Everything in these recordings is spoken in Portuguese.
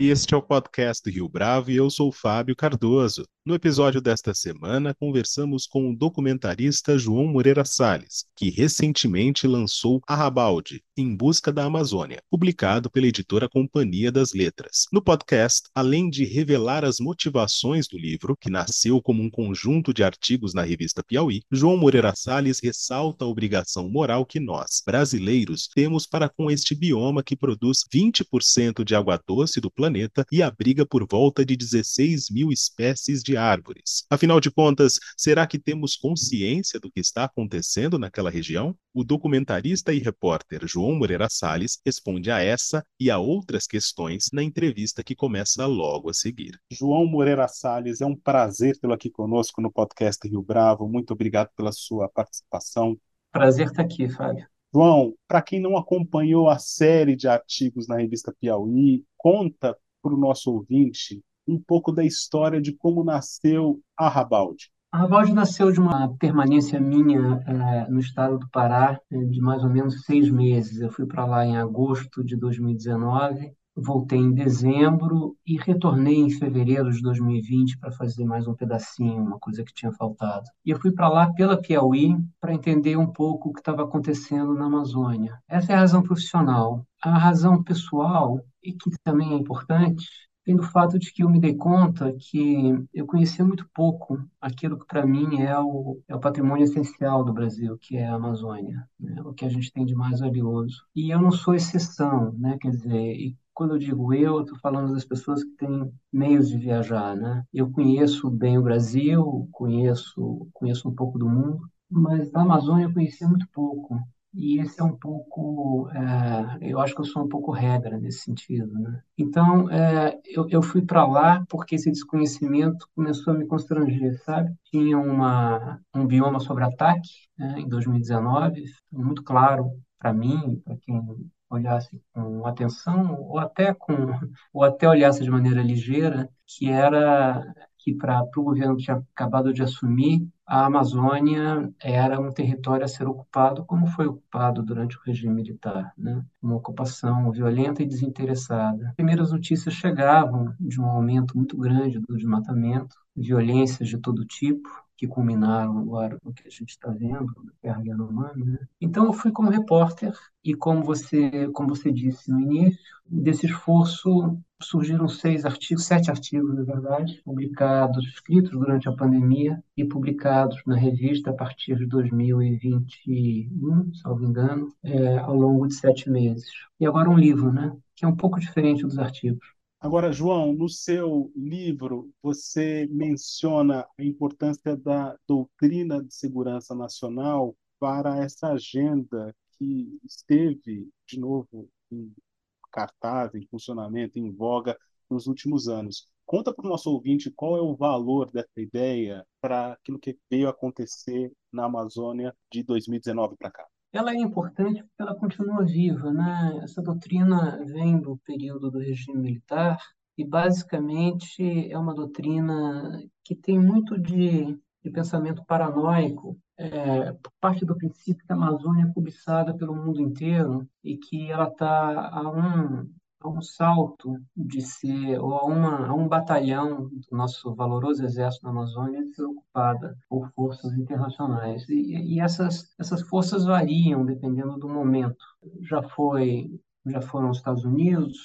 Este é o podcast Rio Bravo e eu sou Fábio Cardoso. No episódio desta semana, conversamos com o documentarista João Moreira Salles, que recentemente lançou Arrabalde, Em Busca da Amazônia, publicado pela editora Companhia das Letras. No podcast, além de revelar as motivações do livro, que nasceu como um conjunto de artigos na revista Piauí, João Moreira Salles ressalta a obrigação moral que nós, brasileiros, temos para com este bioma que produz 20% de água doce do planeta e abriga por volta de 16 mil espécies de árvores. Afinal de contas, será que temos consciência do que está acontecendo naquela região? O documentarista e repórter João Moreira Salles responde a essa e a outras questões na entrevista que começa logo a seguir. João Moreira Salles, é um prazer tê-lo aqui conosco no podcast Rio Bravo. Muito obrigado pela sua participação. Prazer estar aqui, Fábio. João, para quem não acompanhou a série de artigos na revista Piauí, conta para o nosso ouvinte um pouco da história de como nasceu a Rabalde. A Rabalde nasceu de uma permanência minha é, no estado do Pará é, de mais ou menos seis meses. Eu fui para lá em agosto de 2019, voltei em dezembro e retornei em fevereiro de 2020 para fazer mais um pedacinho, uma coisa que tinha faltado. E eu fui para lá pela Piauí para entender um pouco o que estava acontecendo na Amazônia. Essa é a razão profissional. A razão pessoal, e que também é importante, vem do fato de que eu me dei conta que eu conhecia muito pouco aquilo que para mim é o, é o patrimônio essencial do Brasil, que é a Amazônia, né? o que a gente tem de mais valioso. E eu não sou exceção, né? quer dizer, quando eu digo eu, estou falando das pessoas que têm meios de viajar, né? Eu conheço bem o Brasil, conheço, conheço um pouco do mundo, mas da Amazônia eu conhecia muito pouco. E esse é um pouco, é, eu acho que eu sou um pouco regra nesse sentido, né? Então, é, eu, eu fui para lá porque esse desconhecimento começou a me constranger, sabe? Tinha uma, um bioma sobre ataque né, em 2019, muito claro para mim, para quem olhasse com atenção ou até com ou até olhasse de maneira ligeira, que era que para o governo que tinha acabado de assumir a Amazônia era um território a ser ocupado, como foi ocupado durante o regime militar, né? uma ocupação violenta e desinteressada. As primeiras notícias chegavam de um aumento muito grande do desmatamento, violências de todo tipo, que culminaram agora no que a gente está vendo, na Guerra Yanomami. Né? Então, eu fui como repórter e, como você, como você disse no início, desse esforço surgiram seis artigos, sete artigos, na verdade, publicados, escritos durante a pandemia e publicados na revista a partir de 2021, salvo engano, é, ao longo de sete meses. E agora um livro, né, que é um pouco diferente dos artigos. Agora, João, no seu livro, você menciona a importância da doutrina de segurança nacional para essa agenda que esteve, de novo, em cartaz, em funcionamento, em voga nos últimos anos. Conta para o nosso ouvinte qual é o valor dessa ideia para aquilo que veio acontecer na Amazônia de 2019 para cá ela é importante porque ela continua viva, né? Essa doutrina vem do período do regime militar e basicamente é uma doutrina que tem muito de, de pensamento paranoico, é, parte do princípio que a Amazônia é cobiçada pelo mundo inteiro e que ela está a um um salto de ser, ou a, uma, a um batalhão do nosso valoroso exército na Amazônia ser ocupada por forças internacionais. E, e essas, essas forças variam dependendo do momento. Já foi já foram os Estados Unidos,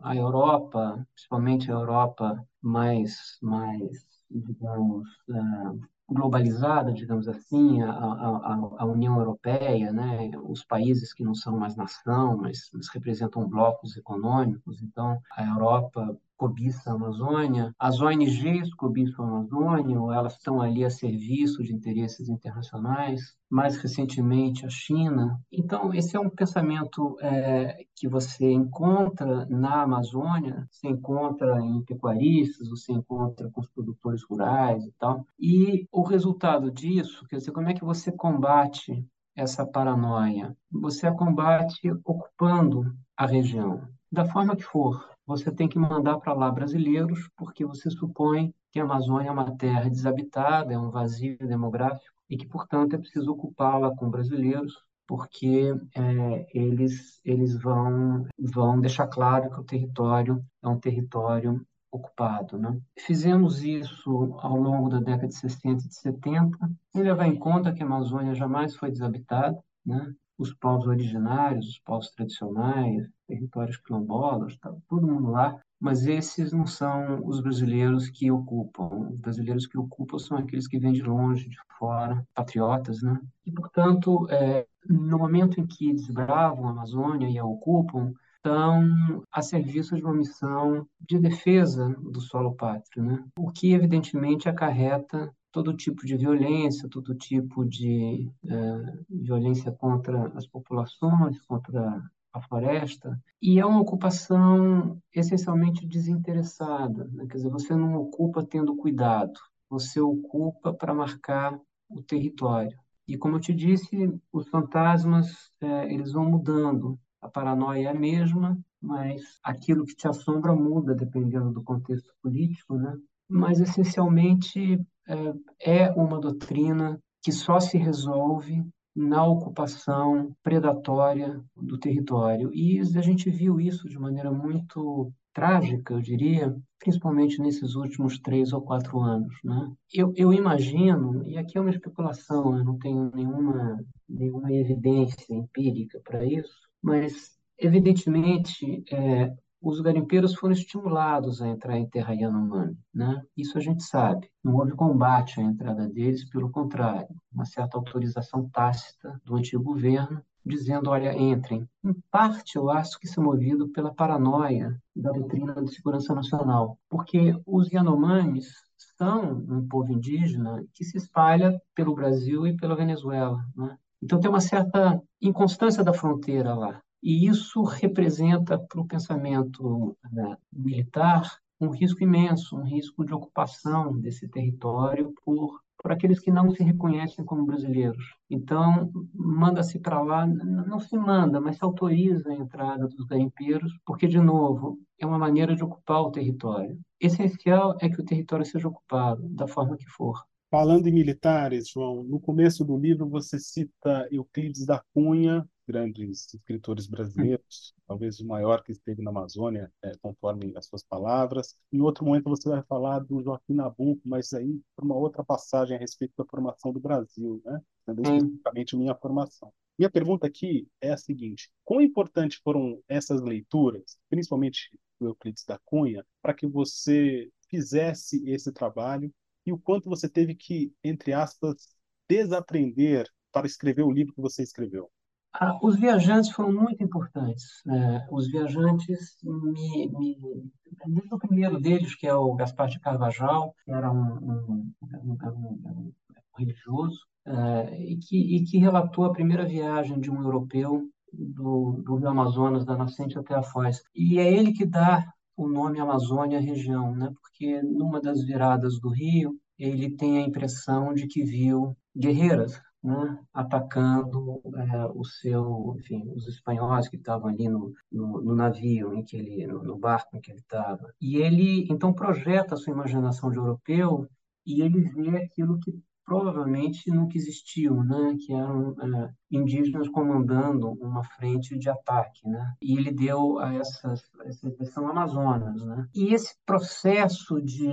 a Europa, principalmente a Europa mais, mais digamos, uh, globalizada, digamos assim, a, a, a, União Europeia, né, os países que não são mais nação, mas, mas representam blocos econômicos. Então, a Europa cobiça a Amazônia, as ONGs cobiçam a Amazônia, ou elas estão ali a serviço de interesses internacionais, mais recentemente a China. Então, esse é um pensamento é, que você encontra na Amazônia, se encontra em pecuaristas, você encontra com os produtores rurais e tal. E o resultado disso, quer dizer, como é que você combate essa paranoia? Você a combate ocupando a região, da forma que for você tem que mandar para lá brasileiros, porque você supõe que a Amazônia é uma terra desabitada, é um vazio demográfico, e que, portanto, é preciso ocupá-la com brasileiros porque é, eles, eles vão, vão deixar claro que o território é um território ocupado. Né? Fizemos isso ao longo da década de 60 e de 70, sem levar em conta que a Amazônia jamais foi desabitada, né? Os povos originários, os povos tradicionais, territórios quilombolas, tá, todo mundo lá, mas esses não são os brasileiros que ocupam. Os brasileiros que ocupam são aqueles que vêm de longe, de fora, patriotas, né? E, portanto, é, no momento em que desbravam a Amazônia e a ocupam, estão a serviço de uma missão de defesa do solo pátrio, né? O que, evidentemente, acarreta todo tipo de violência, todo tipo de é, violência contra as populações, contra a floresta, e é uma ocupação essencialmente desinteressada. Né? Quer dizer, você não ocupa tendo cuidado, você ocupa para marcar o território. E como eu te disse, os fantasmas é, eles vão mudando. A paranoia é a mesma, mas aquilo que te assombra muda dependendo do contexto político, né? Mas essencialmente é, uma doutrina que só se resolve na ocupação predatória do território. E a gente viu isso de maneira muito trágica, eu diria, principalmente nesses últimos três ou quatro anos. Né? Eu, eu imagino, e aqui é uma especulação, eu não tenho nenhuma, nenhuma evidência empírica para isso, mas, evidentemente, é, os garimpeiros foram estimulados a entrar em terra Yanomami, né? Isso a gente sabe. Não houve combate à entrada deles, pelo contrário, uma certa autorização tácita do antigo governo, dizendo, olha, entrem. Em parte, eu acho que isso é movido pela paranoia da doutrina de segurança nacional, porque os Yanomamis são um povo indígena que se espalha pelo Brasil e pela Venezuela, né? Então tem uma certa inconstância da fronteira lá. E isso representa para o pensamento né, militar um risco imenso, um risco de ocupação desse território por, por aqueles que não se reconhecem como brasileiros. Então, manda-se para lá, não se manda, mas se autoriza a entrada dos garimpeiros, porque, de novo, é uma maneira de ocupar o território. Essencial é que o território seja ocupado, da forma que for. Falando em militares, João, no começo do livro você cita Euclides da Cunha grandes escritores brasileiros, talvez o maior que esteve na Amazônia, é, conforme as suas palavras. Em outro momento você vai falar do Joaquim Nabuco, mas aí por uma outra passagem a respeito da formação do Brasil, né? Sendo especificamente minha formação. Minha pergunta aqui é a seguinte: quão importante foram essas leituras, principalmente do Euclides da Cunha, para que você fizesse esse trabalho e o quanto você teve que, entre aspas, desaprender para escrever o livro que você escreveu? Ah, os viajantes foram muito importantes. Né? Os viajantes me, me, Desde o primeiro deles, que é o Gaspar de Carvajal, que era um, um, um, um religioso, uh, e, que, e que relatou a primeira viagem de um europeu do, do Rio Amazonas, da nascente até a Foz. E é ele que dá o nome Amazônia região, né? porque numa das viradas do rio, ele tem a impressão de que viu guerreiras né, atacando é, o seu, enfim, os espanhóis que estavam ali no, no, no, navio em que ele, no, no barco em que ele estava. E ele então projeta a sua imaginação de europeu e ele vê aquilo que provavelmente nunca existiu, né? que eram é, indígenas comandando uma frente de ataque. Né? E ele deu a essas, essa expressão Amazonas. Né? E esse processo de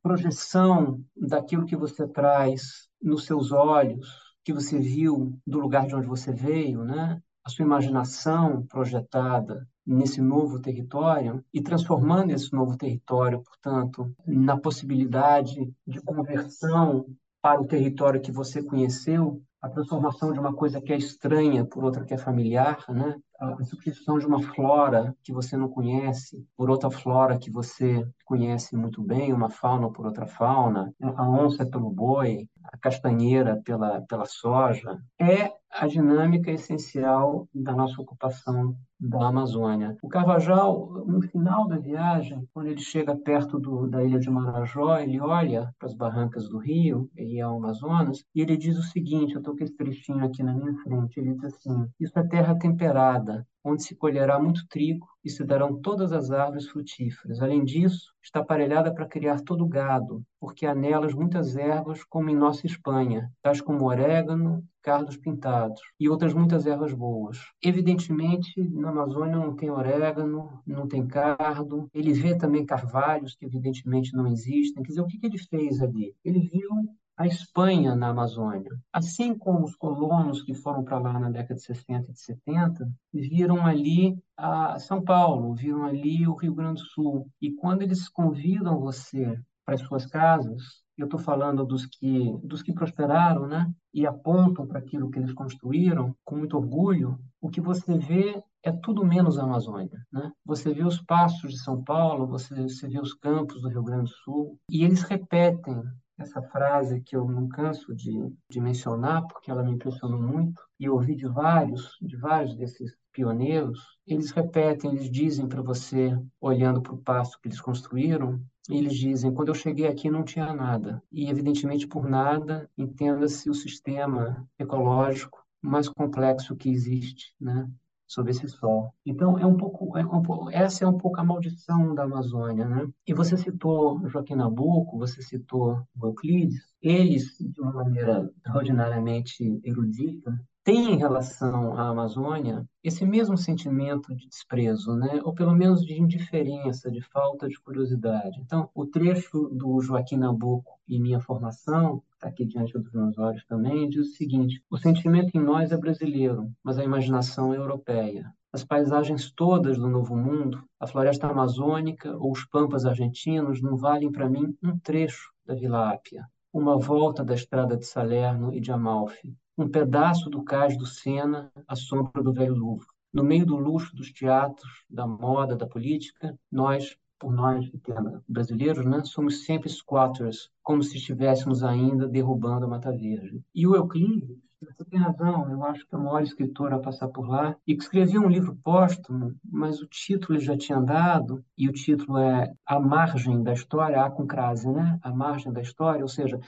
projeção daquilo que você traz nos seus olhos, que você viu do lugar de onde você veio, né? a sua imaginação projetada nesse novo território e transformando esse novo território, portanto, na possibilidade de conversão para o território que você conheceu, a transformação de uma coisa que é estranha por outra que é familiar, né? A substituição de uma flora que você não conhece por outra flora que você conhece muito bem, uma fauna por outra fauna, a onça pelo boi, a castanheira pela, pela soja, é a dinâmica essencial da nossa ocupação da Amazônia. O Carvajal, no final da viagem, quando ele chega perto do, da ilha de Marajó, ele olha para as barrancas do rio, ele é o Amazonas, e ele diz o seguinte, eu estou com esse trechinho aqui na minha frente, ele diz assim, isso é terra temperada, onde se colherá muito trigo e se darão todas as árvores frutíferas. Além disso, está aparelhada para criar todo o gado, porque há nelas muitas ervas, como em nossa Espanha, tais como orégano, cardos pintados e outras muitas ervas boas. Evidentemente, na Amazônia não tem orégano, não tem cardo. Ele vê também carvalhos, que evidentemente não existem. Quer dizer, o que ele fez ali? Ele viu a Espanha na Amazônia. Assim como os colonos que foram para lá na década de 60 e de 70, viram ali a São Paulo, viram ali o Rio Grande do Sul. E quando eles convidam você para as suas casas, eu estou falando dos que dos que prosperaram, né? E apontam para aquilo que eles construíram com muito orgulho. O que você vê é tudo menos a Amazônia, né? Você vê os pastos de São Paulo, você, você vê os campos do Rio Grande do Sul, e eles repetem essa frase que eu não canso de, de mencionar, porque ela me impressionou muito, e eu ouvi de vários, de vários desses pioneiros, eles repetem, eles dizem para você, olhando para o passo que eles construíram, eles dizem: quando eu cheguei aqui não tinha nada. E, evidentemente, por nada, entenda-se o sistema ecológico mais complexo que existe, né? sobre esse sol. Então, é um pouco, é um essa é um pouco a maldição da Amazônia, né? E você citou Joaquim Nabuco, você citou Euclides, eles, de uma maneira extraordinariamente erudita, têm em relação à Amazônia esse mesmo sentimento de desprezo, né? ou pelo menos de indiferença, de falta de curiosidade. Então, o trecho do Joaquim Nabuco e minha formação está aqui diante dos meus olhos também, diz o seguinte: o sentimento em nós é brasileiro, mas a imaginação é europeia. As paisagens todas do Novo Mundo, a floresta amazônica ou os pampas argentinos, não valem para mim um trecho da Vila Ápia, uma volta da estrada de Salerno e de Amalfi, um pedaço do cais do Sena à sombra do velho Louvre. No meio do luxo dos teatros, da moda, da política, nós por nós brasileiros, né, somos sempre squatters, como se estivéssemos ainda derrubando a Mata Verde. E o Euclides, você tem razão, eu acho que a maior escritora a passar por lá, e que escrevia um livro póstumo, mas o título ele já tinha dado, e o título é A Margem da História, A com crase, né? A Margem da História, ou seja,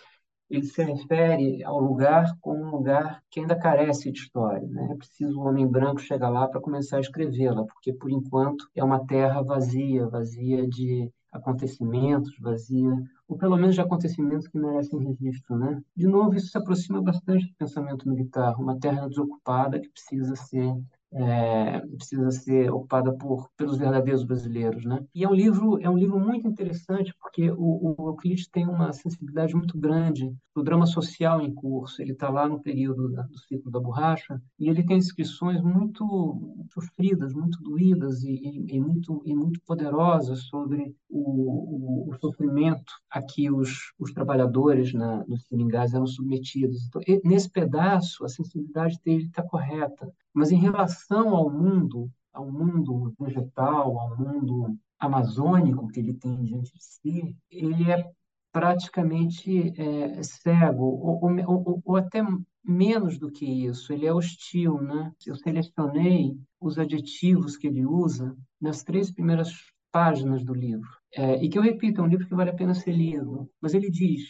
ele se refere ao lugar como um lugar que ainda carece de história. Né? É preciso o homem branco chegar lá para começar a escrevê-la, porque, por enquanto, é uma terra vazia, vazia de acontecimentos, vazia, ou pelo menos de acontecimentos que merecem registro. Né? De novo, isso se aproxima bastante do pensamento militar, uma terra desocupada que precisa ser é, precisa ser ocupada por pelos verdadeiros brasileiros, né? E é um livro é um livro muito interessante porque o, o Euclides tem uma sensibilidade muito grande do drama social em curso. Ele está lá no período do ciclo da borracha e ele tem descrições muito sofridas, muito doídas e, e, e muito e muito poderosas sobre o, o, o, sofrimento a que os, os trabalhadores na, nos seringais eram submetidos. Então, nesse pedaço a sensibilidade dele está correta mas em relação ao mundo, ao mundo vegetal, ao mundo amazônico que ele tem diante de si, ele é praticamente é, cego, ou, ou, ou, até menos do que isso, ele é hostil. Né? Eu selecionei os adjetivos que ele usa nas três primeiras páginas do livro, é, e que eu repito, é um livro que vale a pena ser lido, mas ele diz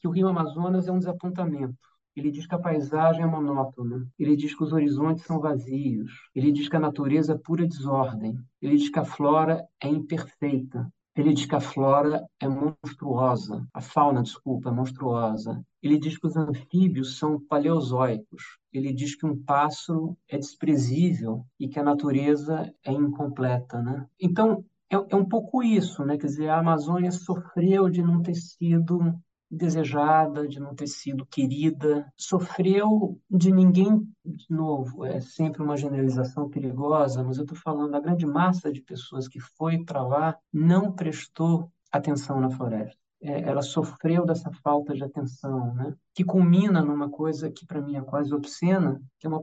que o rio Amazonas é um desapontamento, ele diz que a paisagem é monótona. Ele diz que os horizontes são vazios. Ele diz que a natureza é pura desordem. Ele diz que a flora é imperfeita. Ele diz que a flora é monstruosa. A fauna, desculpa, é monstruosa. Ele diz que os anfíbios são paleozoicos. Ele diz que um pássaro é desprezível e que a natureza é incompleta, né? Então, é, é um pouco isso, né? Quer dizer, a Amazônia sofreu de não ter sido desejada, de não ter sido querida, sofreu de ninguém, de novo, é sempre uma generalização perigosa, mas eu estou falando, a grande massa de pessoas que foi para lá não prestou atenção na floresta. É, ela sofreu dessa falta de atenção, né? que culmina numa coisa que para mim é quase obscena, que é uma,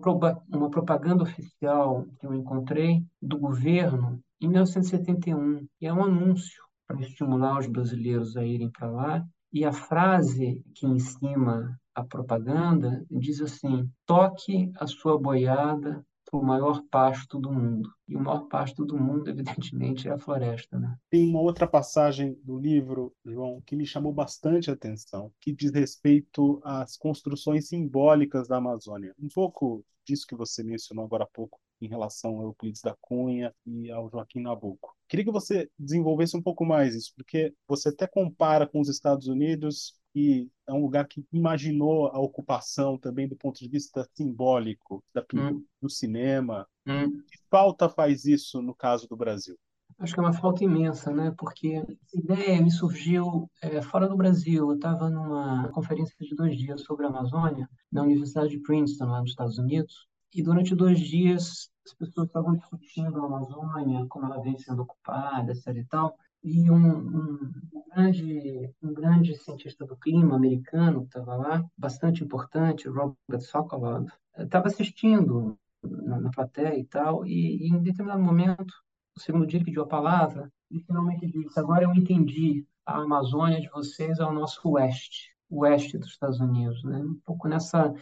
uma propaganda oficial que eu encontrei do governo em 1971, e é um anúncio para estimular os brasileiros a irem para lá e a frase que em cima a propaganda diz assim: toque a sua boiada, para o maior pasto do mundo. E o maior pasto do mundo, evidentemente, é a floresta. Né? Tem uma outra passagem do livro, João, que me chamou bastante a atenção, que diz respeito às construções simbólicas da Amazônia. Um pouco disso que você mencionou agora há pouco, em relação ao Euclides da Cunha e ao Joaquim Nabuco. Queria que você desenvolvesse um pouco mais isso, porque você até compara com os Estados Unidos e é um lugar que imaginou a ocupação também do ponto de vista simbólico da pintura, hum. do cinema. Hum. Que falta faz isso no caso do Brasil? Acho que é uma falta imensa, né? Porque essa ideia me surgiu é, fora do Brasil. Eu estava numa conferência de dois dias sobre a Amazônia na Universidade de Princeton, lá nos Estados Unidos, e durante dois dias as pessoas estavam discutindo a Amazônia, como ela vem sendo ocupada, etc. e tal. E um, um, um, grande, um grande cientista do clima americano estava lá, bastante importante, Robert Sokolov, estava assistindo na, na, plateia e tal, e, e, em determinado momento, no segundo dia ele pediu a palavra, e finalmente disse, agora eu entendi, a Amazônia de vocês é o nosso oeste, oeste dos Estados Unidos, né? um pouco nessa,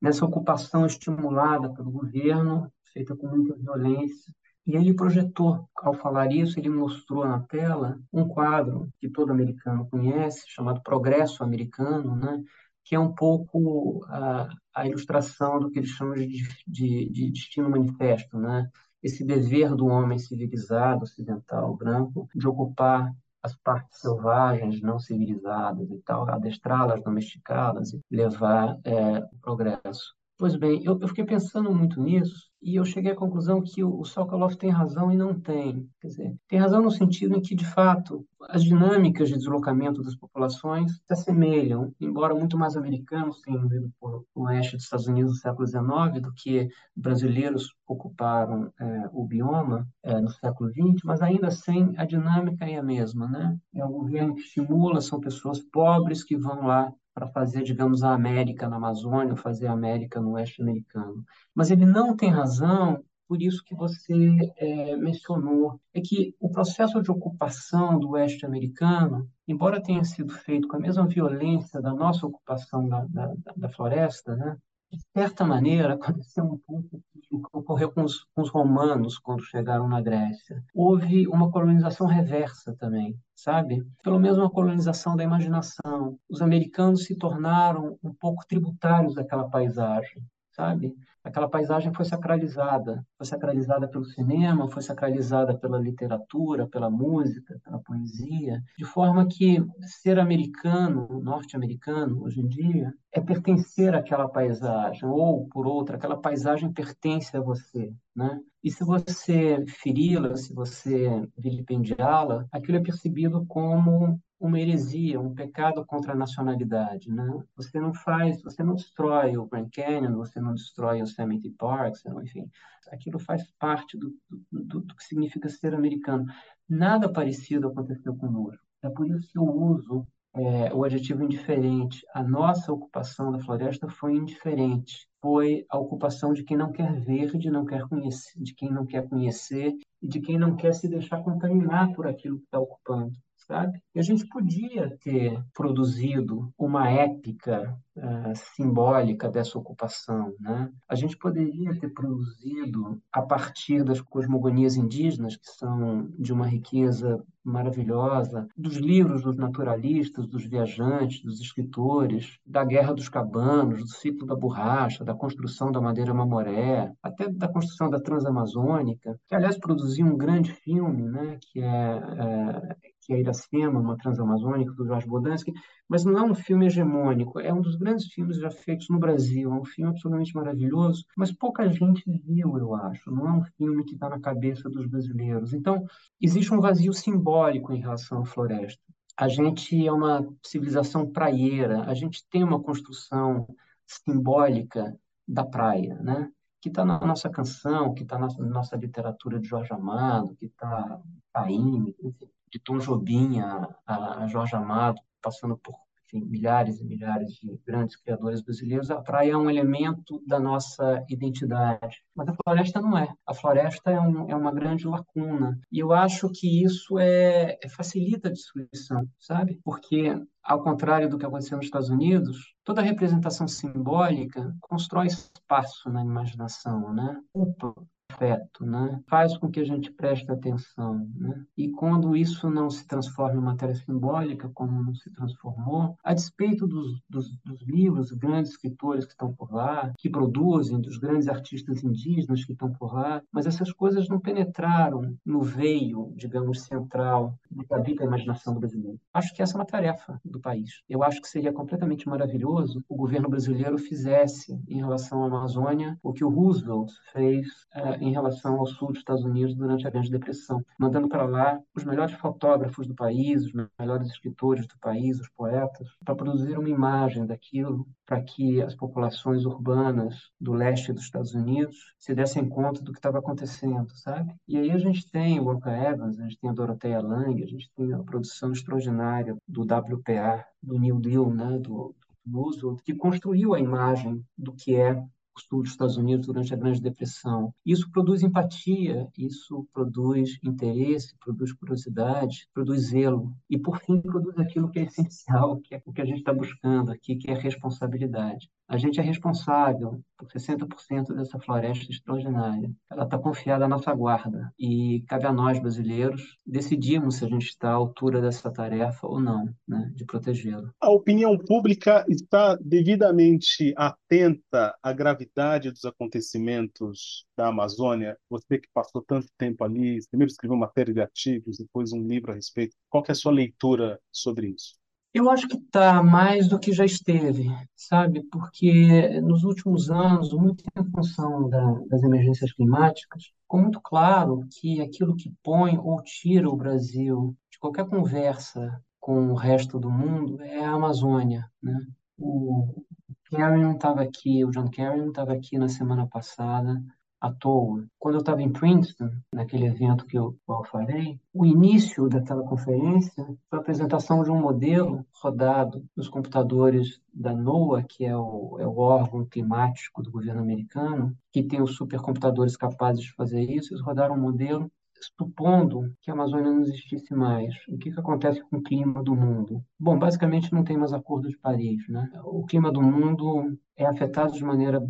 nessa ocupação estimulada pelo governo, feita com muita violência, e ele projetou, ao falar isso, ele mostrou na tela um quadro que todo americano conhece, chamado Progresso Americano, né? que é um pouco a, a ilustração do que eles chamam de, de, de destino manifesto, né? esse dever do homem civilizado, ocidental, branco, de ocupar as partes selvagens, não civilizadas e tal, adestrá-las, domesticá-las e levar é, o progresso. Pois bem, eu, eu, fiquei pensando muito nisso e eu cheguei à conclusão que o, o Sokolov tem razão e não tem. Quer dizer, tem razão no sentido em que, de fato, as dinâmicas de deslocamento das populações se assemelham, embora muito mais americanos tenham ido por o oeste dos Estados Unidos no século XIX do que brasileiros ocuparam é, o bioma é, no século XX, mas ainda assim a dinâmica é a mesma, né? É o governo que estimula, são pessoas pobres que vão lá para fazer, digamos, a América na Amazônia, ou fazer a América no oeste americano. Mas ele não tem razão por isso que você é, mencionou, é que o processo de ocupação do oeste americano, embora tenha sido feito com a mesma violência da nossa ocupação da, da, da floresta, né, de certa maneira, aconteceu um pouco o que ocorreu com os, com os, romanos quando chegaram na Grécia. Houve uma colonização reversa também, sabe? Pelo menos uma colonização da imaginação. Os americanos se tornaram um pouco tributários daquela paisagem sabe? Aquela paisagem foi sacralizada, foi sacralizada pelo cinema, foi sacralizada pela literatura, pela música, pela poesia, de forma que ser americano, norte-americano, hoje em dia, é pertencer àquela paisagem, ou, por outra, aquela paisagem pertence a você, né? E se você feri-la, se você vilipendiá-la, aquilo é percebido como uma heresia, um pecado contra a nacionalidade, né? Você não faz, você não destrói o Grand Canyon, você não destrói o Yosemite Park, enfim, aquilo faz parte do, do, do que significa ser americano. Nada parecido aconteceu conosco. É por isso que eu uso é, o adjetivo indiferente. A nossa ocupação da floresta foi indiferente. Foi a ocupação de quem não quer ver, de não quer conhecer, de quem não quer conhecer e de quem não quer se deixar contaminar por aquilo que está ocupando sabe? E a gente podia ter produzido uma épica uh, simbólica dessa ocupação, né? A gente poderia ter produzido a partir das cosmogonias indígenas, que são de uma riqueza maravilhosa, dos livros dos naturalistas, dos viajantes, dos escritores, da Guerra dos Cabanos, do ciclo da borracha, da construção da madeira mamoré, até da construção da Transamazônica, que aliás produziu um grande filme, né, que é, é que é Iracema, uma transamazônica, do Jorge Bodansky, mas não é um filme hegemônico, é um dos grandes filmes já feitos no Brasil, é um filme absolutamente maravilhoso, mas pouca gente viu, eu acho, não é um filme que está na cabeça dos brasileiros. Então, existe um vazio simbólico em relação à floresta. A gente é uma civilização praieira, a gente tem uma construção simbólica da praia, né? que está na nossa canção, que está na nossa literatura de Jorge Amado, que está Taíme, enfim de Tom Jobim a, a Jorge Amado, passando por enfim, milhares e milhares de grandes criadores brasileiros, a praia é um elemento da nossa identidade. Mas a floresta não é. A floresta é, um, é uma grande lacuna. E eu acho que isso é, é facilita a destruição, sabe? Porque ao contrário do que aconteceu nos Estados Unidos, toda representação simbólica constrói espaço na imaginação, né? Ocupa afeto, né? faz com que a gente preste atenção. Né? E quando isso não se transforma em matéria simbólica, como não se transformou, a despeito dos, dos, dos livros, grandes escritores que estão por lá, que produzem, dos grandes artistas indígenas que estão por lá, mas essas coisas não penetraram no veio, digamos, central da vida e imaginação do brasileiro. Acho que essa é uma tarefa do país. Eu acho que seria completamente maravilhoso o governo brasileiro fizesse, em relação à Amazônia, o que o Roosevelt fez uh, em relação ao sul dos Estados Unidos durante a Grande Depressão, mandando para lá os melhores fotógrafos do país, os melhores escritores do país, os poetas, para produzir uma imagem daquilo, para que as populações urbanas do leste dos Estados Unidos se dessem conta do que estava acontecendo, sabe? E aí a gente tem o Wonka Evans, a gente tem a Dorothea Lange, a gente tem a produção extraordinária do WPA, do New Deal, né, do, do Roosevelt, que construiu a imagem do que é o sul dos Estados Unidos durante a Grande Depressão. Isso produz empatia, isso produz interesse, produz curiosidade, produz zelo e, por fim, produz aquilo que é essencial, que é o que a gente está buscando aqui, que é responsabilidade. A gente é responsável por 60% dessa floresta extraordinária. Ela está confiada à nossa guarda e cabe a nós, brasileiros, decidirmos se a gente está à altura dessa tarefa ou não, né, de protegê-la. A opinião pública está devidamente atenta à gravidade dos acontecimentos da Amazônia? Você que passou tanto tempo ali, primeiro escreveu uma série de artigos, depois um livro a respeito. Qual é a sua leitura sobre isso? Eu acho que está mais do que já esteve, sabe? Porque nos últimos anos, muito em função da, das emergências climáticas, ficou muito claro que aquilo que põe ou tira o Brasil de qualquer conversa com o resto do mundo é a Amazônia, né? O Kerry não estava aqui, o John Kerry não estava aqui na semana passada, à toa. Quando eu estava em Princeton, naquele evento que eu, eu falei, o início daquela conferência foi a apresentação de um modelo rodado nos computadores da NOAA, que é o, é o órgão climático do governo americano, que tem os supercomputadores capazes de fazer isso. Eles rodaram um modelo supondo que a Amazônia não existisse mais, o que, que acontece com o clima do mundo? Bom, basicamente não tem mais acordo de Paris, né? O clima do mundo é afetado de maneira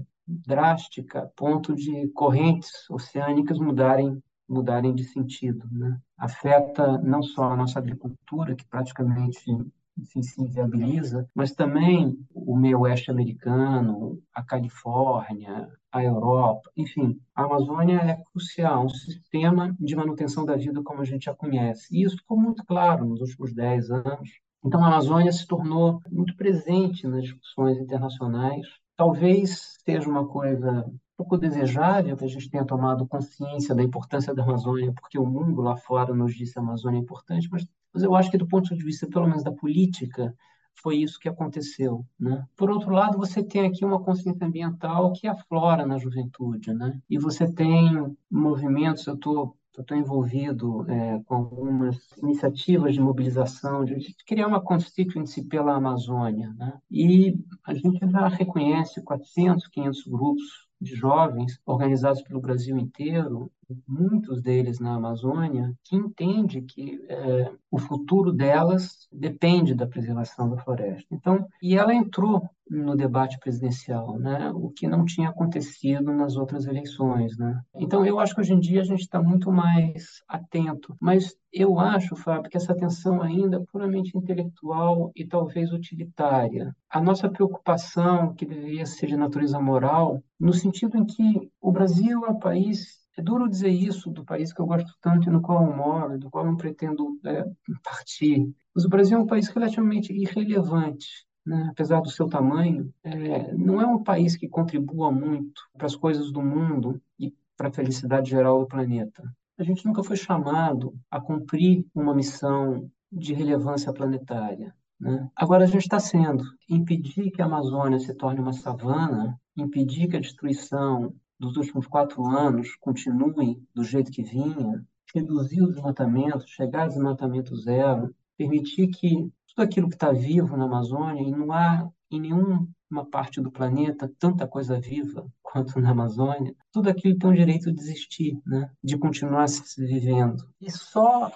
drástica a ponto de correntes oceânicas mudarem mudarem de sentido, né? Afeta não só a nossa agricultura, que praticamente enfim, se inviabiliza, mas também o meio oeste americano, a Califórnia, a Europa, enfim, a Amazônia é crucial, um sistema de manutenção da vida como a gente já conhece. E isso ficou muito claro nos últimos 10 anos. Então, a Amazônia se tornou muito presente nas discussões internacionais talvez seja uma coisa pouco desejável que a gente tenha tomado consciência da importância da Amazônia, porque o mundo lá fora nos disse que a Amazônia é importante, mas, mas eu acho que do ponto de vista, pelo menos da política, foi isso que aconteceu, né? Por outro lado, você tem aqui uma consciência ambiental que aflora na juventude, né? E você tem movimentos, eu estou estou envolvido é, com algumas iniciativas de mobilização, de, criar uma constituency pela Amazônia. Né? E a gente já reconhece 400, 500 grupos de jovens organizados pelo Brasil inteiro, muitos deles na Amazônia, que entende que é, o futuro delas depende da preservação da floresta. Então, e ela entrou no debate presidencial, né? O que não tinha acontecido nas outras eleições, né? Então, eu acho que hoje em dia a gente está muito mais atento, mas eu acho, Fábio, que essa atenção ainda é puramente intelectual e talvez utilitária. A nossa preocupação, que deveria ser de natureza moral, no sentido em que o Brasil é um país é duro dizer isso do país que eu gosto tanto e no qual eu moro, do qual eu não pretendo é, partir. Mas o Brasil é um país relativamente irrelevante né, apesar do seu tamanho, é, não é um país que contribua muito para as coisas do mundo e para a felicidade geral do planeta. A gente nunca foi chamado a cumprir uma missão de relevância planetária. Né? Agora a gente está sendo. Impedir que a Amazônia se torne uma savana, impedir que a destruição dos últimos quatro anos continue do jeito que vinha, reduzir o desmatamento, chegar a desmatamento zero, permitir que tudo aquilo que está vivo na Amazônia, e não há em nenhuma parte do planeta tanta coisa viva quanto na Amazônia, tudo aquilo tem o direito de existir, né? de continuar se vivendo. E só,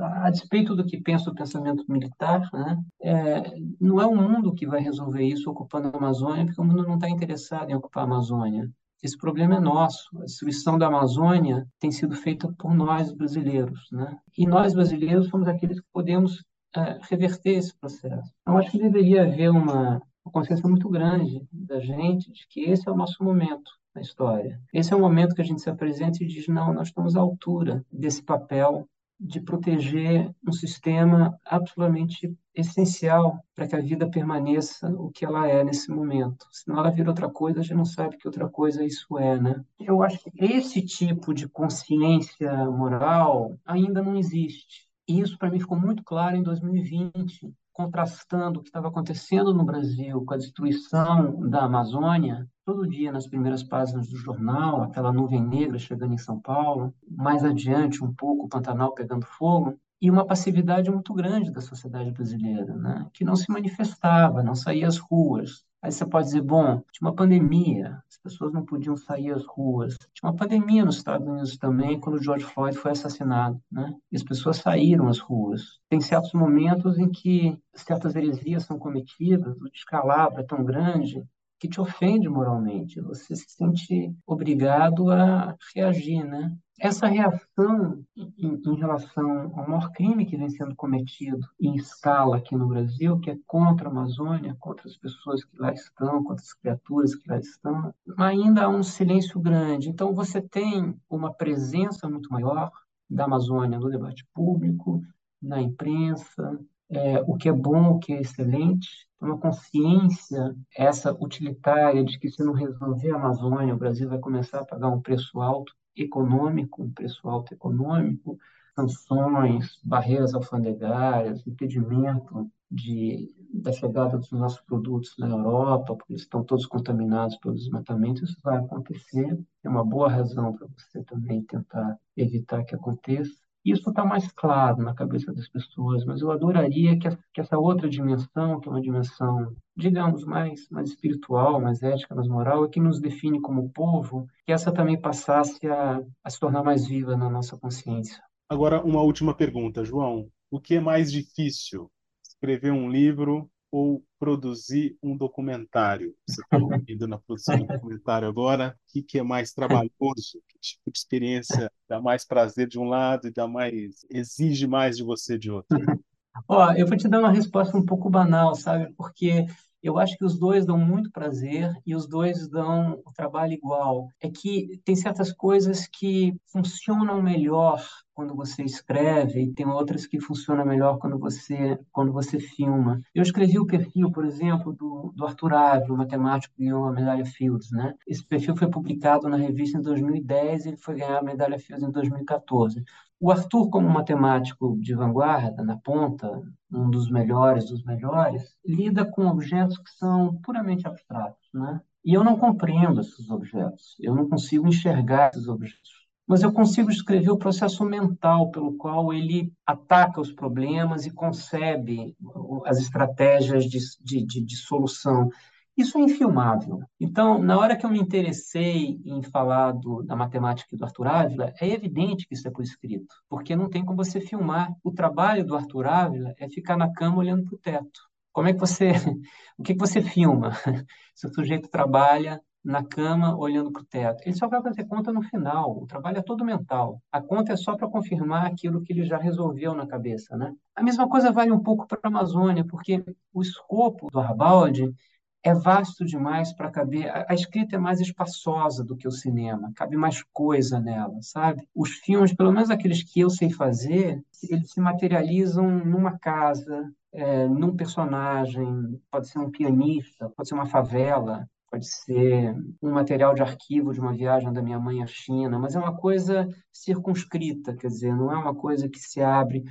a despeito do que pensa o pensamento militar, né? É, não é o mundo que vai resolver isso ocupando a Amazônia, porque o mundo não está interessado em ocupar a Amazônia. Esse problema é nosso. A destruição da Amazônia tem sido feita por nós brasileiros, né? E nós brasileiros somos aqueles que podemos é, reverter esse processo. Eu acho que deveria haver uma, uma consciência muito grande da gente de que esse é o nosso momento na história. Esse é o momento que a gente se apresenta e diz: não, nós estamos à altura desse papel de proteger um sistema absolutamente essencial para que a vida permaneça o que ela é nesse momento. Senão ela vira outra coisa, a gente não sabe que outra coisa isso é, né? Eu acho que esse tipo de consciência moral ainda não existe. E isso para mim ficou muito claro em 2020, contrastando o que estava acontecendo no Brasil com a destruição da Amazônia, todo dia nas primeiras páginas do jornal, aquela nuvem negra chegando em São Paulo, mais adiante um pouco o Pantanal pegando fogo, e uma passividade muito grande da sociedade brasileira, né? que não se manifestava, não saía às ruas, Aí você pode dizer, bom, tinha uma pandemia, as pessoas não podiam sair às ruas. Tinha uma pandemia nos Estados Unidos também, quando George Floyd foi assassinado, né? E as pessoas saíram às ruas. Tem certos momentos em que certas heresias são cometidas, o descalabro é tão grande que te ofende moralmente. Você se sente obrigado a reagir, né? Essa reação em, em, relação ao maior crime que vem sendo cometido em escala aqui no Brasil, que é contra a Amazônia, contra as pessoas que lá estão, contra as criaturas que lá estão, ainda há um silêncio grande. Então, você tem uma presença muito maior da Amazônia no debate público, na imprensa, é, o que é bom, o que é excelente, uma consciência essa utilitária de que se não resolver a Amazônia, o Brasil vai começar a pagar um preço alto econômico, preço alto econômico, sanções, barreiras alfandegárias, impedimento de, da chegada dos nossos produtos na Europa, porque eles estão todos contaminados pelo desmatamento, isso vai acontecer. É uma boa razão para você também tentar evitar que aconteça. Isso está mais claro na cabeça das pessoas, mas eu adoraria que, que essa outra dimensão, que é uma dimensão, digamos, mais, mais espiritual, mais ética, mais moral, e que nos define como povo, que essa também passasse a, a se tornar mais viva na nossa consciência. Agora, uma última pergunta, João. O que é mais difícil? Escrever um livro ou produzir um documentário? Você está envolvido na produção do documentário agora. O que, que é mais trabalhoso? Que tipo de experiência dá mais prazer de um lado e dá mais exige mais de você de outro? Ó, eu vou te dar uma resposta um pouco banal, sabe? Porque eu acho que os dois dão muito prazer e os dois dão o trabalho igual. É que tem certas coisas que funcionam melhor quando você escreve e tem outras que funcionam melhor quando você quando você filma. Eu escrevi o perfil, por exemplo, do, do Arthur Ávila, o matemático que ganhou a medalha Fields, né? Esse perfil foi publicado na revista em 2010 e ele foi ganhar a medalha Fields em 2014. O Arthur, como matemático de vanguarda, na ponta, um dos melhores dos melhores, lida com objetos que são puramente abstratos, né? E eu não compreendo esses objetos, eu não consigo enxergar esses objetos. Mas eu consigo descrever o processo mental pelo qual ele ataca os problemas e concebe as estratégias de, de, de, de solução. Isso é infilmável. Então, na hora que eu me interessei em falar do, da matemática do Arthur Ávila, é evidente que isso é por escrito, porque não tem como você filmar. O trabalho do Arthur Ávila é ficar na cama olhando para o teto. Como é que você, o que, que você filma? Se o sujeito trabalha na cama olhando para o teto. Ele só vai fazer conta no final. O trabalho é todo mental. A conta é só para confirmar aquilo que ele já resolveu na cabeça, né? A mesma coisa vale um pouco para a Amazônia, porque o escopo do Arbaldi é vasto demais para caber. A, escrita é mais espaçosa do que o cinema, cabe mais coisa nela, sabe? Os filmes, pelo menos aqueles que eu sei fazer, eles se materializam numa casa, é, num personagem, pode ser um pianista, pode ser uma favela, pode ser um material de arquivo de uma viagem da minha mãe à China, mas é uma coisa circunscrita, quer dizer, não é uma coisa que se abre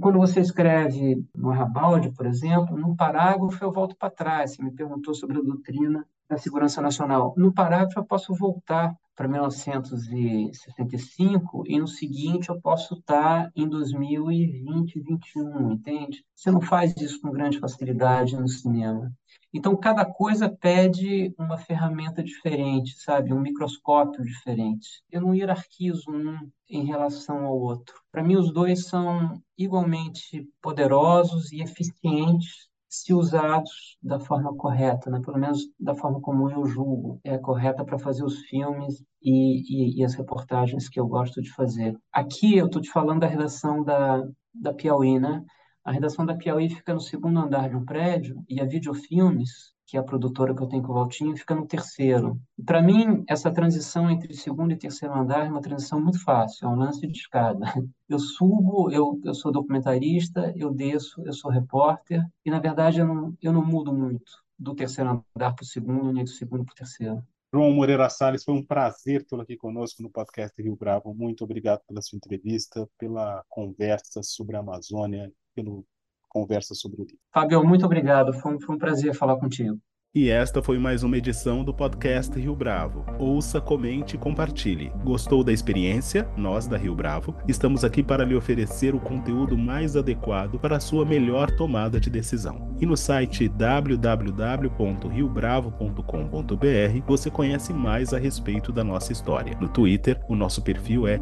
quando você escreve no Rabaldi, por exemplo, num parágrafo eu volto para trás. Você me perguntou sobre a doutrina da segurança nacional. No parágrafo, eu posso voltar para 1965 e no seguinte eu posso estar em 2020, 2021, entende? Você não faz isso com grande facilidade no cinema. Então, cada coisa pede uma ferramenta diferente, sabe? Um microscópio diferente. Eu não hierarquizo um em relação ao outro. Para mim, os dois são igualmente poderosos e eficientes se usados da forma correta, né? pelo menos da forma como eu julgo é correta para fazer os filmes e, e, e, as reportagens que eu gosto de fazer. Aqui eu estou te falando da redação da, da Piauí, né? A redação da Piauí fica no segundo andar de um prédio e a Videofilmes que é a produtora que eu tenho com o Valtinho, fica no terceiro. Para mim, essa transição entre segundo e terceiro andar é uma transição muito fácil, é um lance de escada. Eu subo, eu, eu sou documentarista, eu desço, eu sou repórter, e na verdade eu não, eu não mudo muito do terceiro andar para o segundo, nem do segundo para o terceiro. João Moreira Salles, foi um prazer tê-lo aqui conosco no podcast Rio Bravo. Muito obrigado pela sua entrevista, pela conversa sobre a Amazônia, pelo conversa sobre o livro. Fábio, muito obrigado. Foi um, foi um prazer falar contigo. E esta foi mais uma edição do podcast Rio Bravo. Ouça, comente e compartilhe. Gostou da experiência? Nós da Rio Bravo estamos aqui para lhe oferecer o conteúdo mais adequado para a sua melhor tomada de decisão. E no site www.riobravo.com.br você conhece mais a respeito da nossa história. No Twitter, o nosso perfil é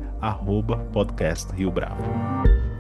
@podcastriobravo.